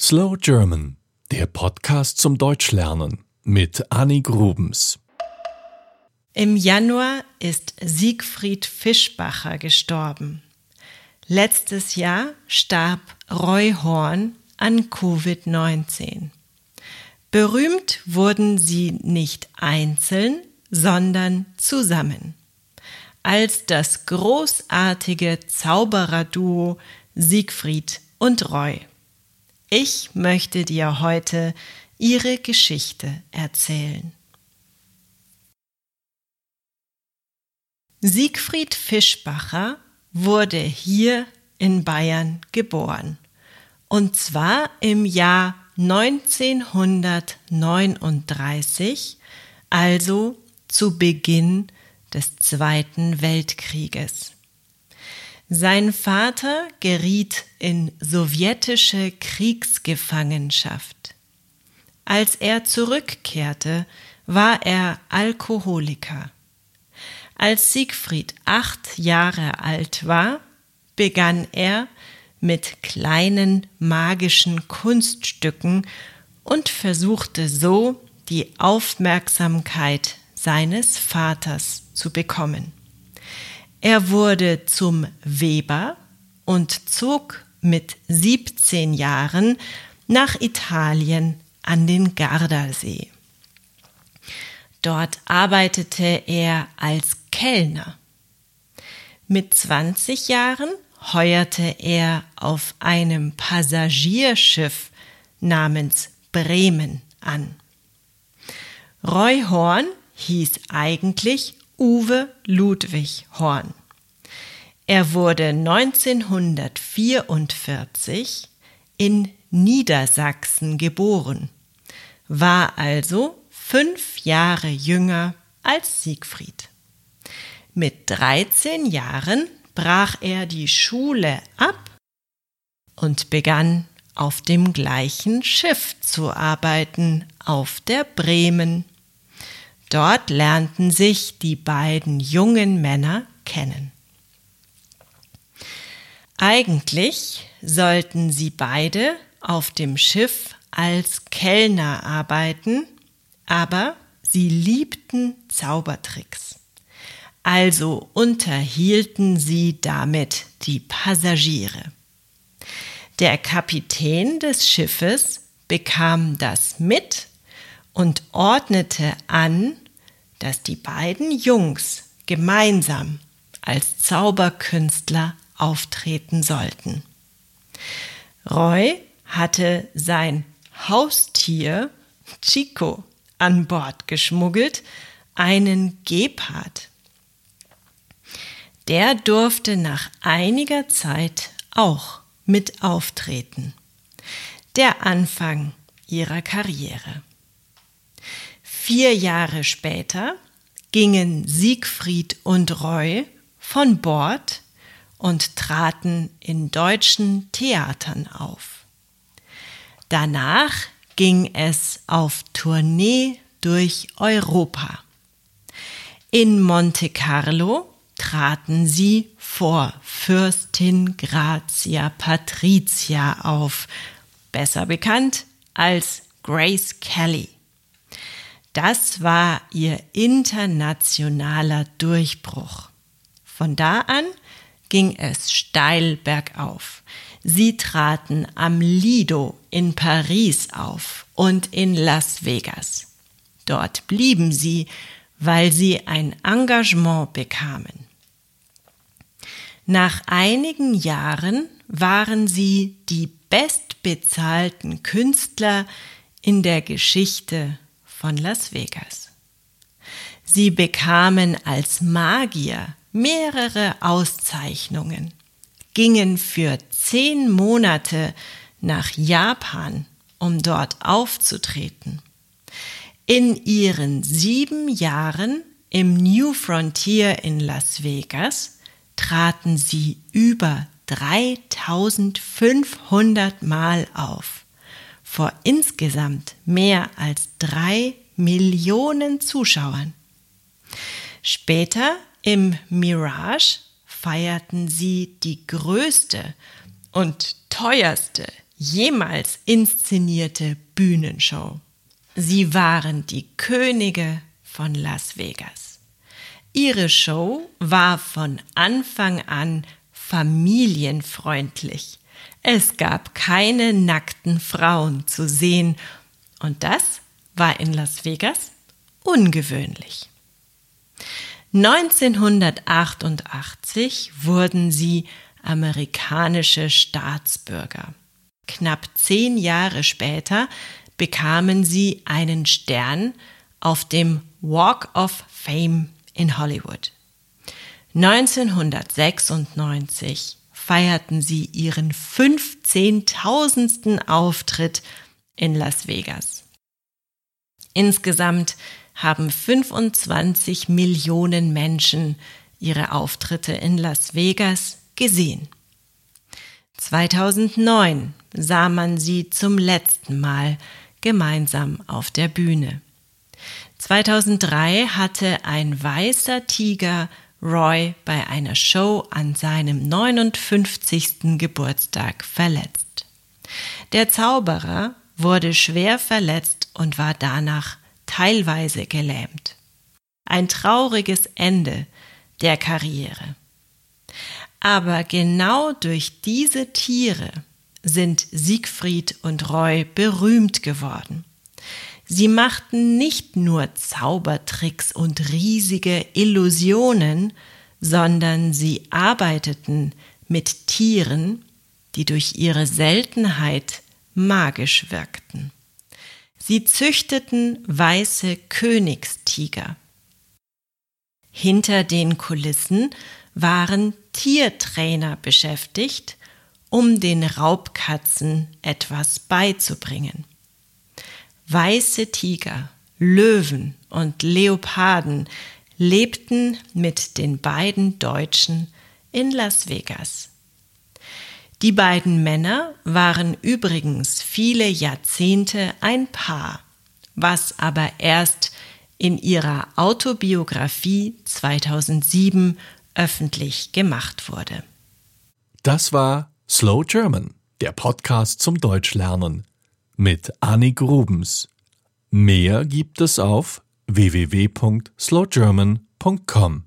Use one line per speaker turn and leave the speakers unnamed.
Slow German, der Podcast zum Deutschlernen mit Annie Grubens.
Im Januar ist Siegfried Fischbacher gestorben. Letztes Jahr starb Roy Horn an Covid-19. Berühmt wurden sie nicht einzeln, sondern zusammen. Als das großartige Zaubererduo Siegfried und Roy. Ich möchte dir heute ihre Geschichte erzählen. Siegfried Fischbacher wurde hier in Bayern geboren. Und zwar im Jahr 1939, also zu Beginn des Zweiten Weltkrieges. Sein Vater geriet in sowjetische Kriegsgefangenschaft. Als er zurückkehrte, war er Alkoholiker. Als Siegfried acht Jahre alt war, begann er mit kleinen magischen Kunststücken und versuchte so die Aufmerksamkeit seines Vaters zu bekommen. Er wurde zum Weber und zog mit 17 Jahren nach Italien an den Gardasee. Dort arbeitete er als Kellner. Mit 20 Jahren heuerte er auf einem Passagierschiff namens Bremen an. Roy Horn hieß eigentlich Uwe Ludwig Horn. Er wurde 1944 in Niedersachsen geboren, war also fünf Jahre jünger als Siegfried. Mit 13 Jahren brach er die Schule ab und begann auf dem gleichen Schiff zu arbeiten, auf der Bremen. Dort lernten sich die beiden jungen Männer kennen. Eigentlich sollten sie beide auf dem Schiff als Kellner arbeiten, aber sie liebten Zaubertricks. Also unterhielten sie damit die Passagiere. Der Kapitän des Schiffes bekam das mit und ordnete an, dass die beiden Jungs gemeinsam als Zauberkünstler auftreten sollten. Roy hatte sein Haustier Chico an Bord geschmuggelt, einen Gepard. Der durfte nach einiger Zeit auch mit auftreten. Der Anfang ihrer Karriere. Vier Jahre später gingen Siegfried und Roy von Bord und traten in deutschen Theatern auf. Danach ging es auf Tournee durch Europa. In Monte Carlo traten sie vor Fürstin Grazia Patricia auf, besser bekannt als Grace Kelly. Das war ihr internationaler Durchbruch. Von da an ging es steil bergauf. Sie traten am Lido in Paris auf und in Las Vegas. Dort blieben sie, weil sie ein Engagement bekamen. Nach einigen Jahren waren sie die bestbezahlten Künstler in der Geschichte von Las Vegas. Sie bekamen als Magier mehrere Auszeichnungen, gingen für zehn Monate nach Japan, um dort aufzutreten. In ihren sieben Jahren im New Frontier in Las Vegas traten sie über 3500 Mal auf vor insgesamt mehr als drei Millionen Zuschauern. Später im Mirage feierten sie die größte und teuerste jemals inszenierte Bühnenshow. Sie waren die Könige von Las Vegas. Ihre Show war von Anfang an familienfreundlich. Es gab keine nackten Frauen zu sehen und das war in Las Vegas ungewöhnlich. 1988 wurden sie amerikanische Staatsbürger. Knapp zehn Jahre später bekamen sie einen Stern auf dem Walk of Fame in Hollywood. 1996 feierten sie ihren 15.000. Auftritt in Las Vegas. Insgesamt haben 25 Millionen Menschen ihre Auftritte in Las Vegas gesehen. 2009 sah man sie zum letzten Mal gemeinsam auf der Bühne. 2003 hatte ein weißer Tiger Roy bei einer Show an seinem 59. Geburtstag verletzt. Der Zauberer wurde schwer verletzt und war danach teilweise gelähmt. Ein trauriges Ende der Karriere. Aber genau durch diese Tiere sind Siegfried und Roy berühmt geworden. Sie machten nicht nur Zaubertricks und riesige Illusionen, sondern sie arbeiteten mit Tieren, die durch ihre Seltenheit magisch wirkten. Sie züchteten weiße Königstiger. Hinter den Kulissen waren Tiertrainer beschäftigt, um den Raubkatzen etwas beizubringen. Weiße Tiger, Löwen und Leoparden lebten mit den beiden Deutschen in Las Vegas. Die beiden Männer waren übrigens viele Jahrzehnte ein Paar, was aber erst in ihrer Autobiografie 2007 öffentlich gemacht wurde.
Das war Slow German, der Podcast zum Deutschlernen mit Annik Grubens. Mehr gibt es auf www.slowgerman.com.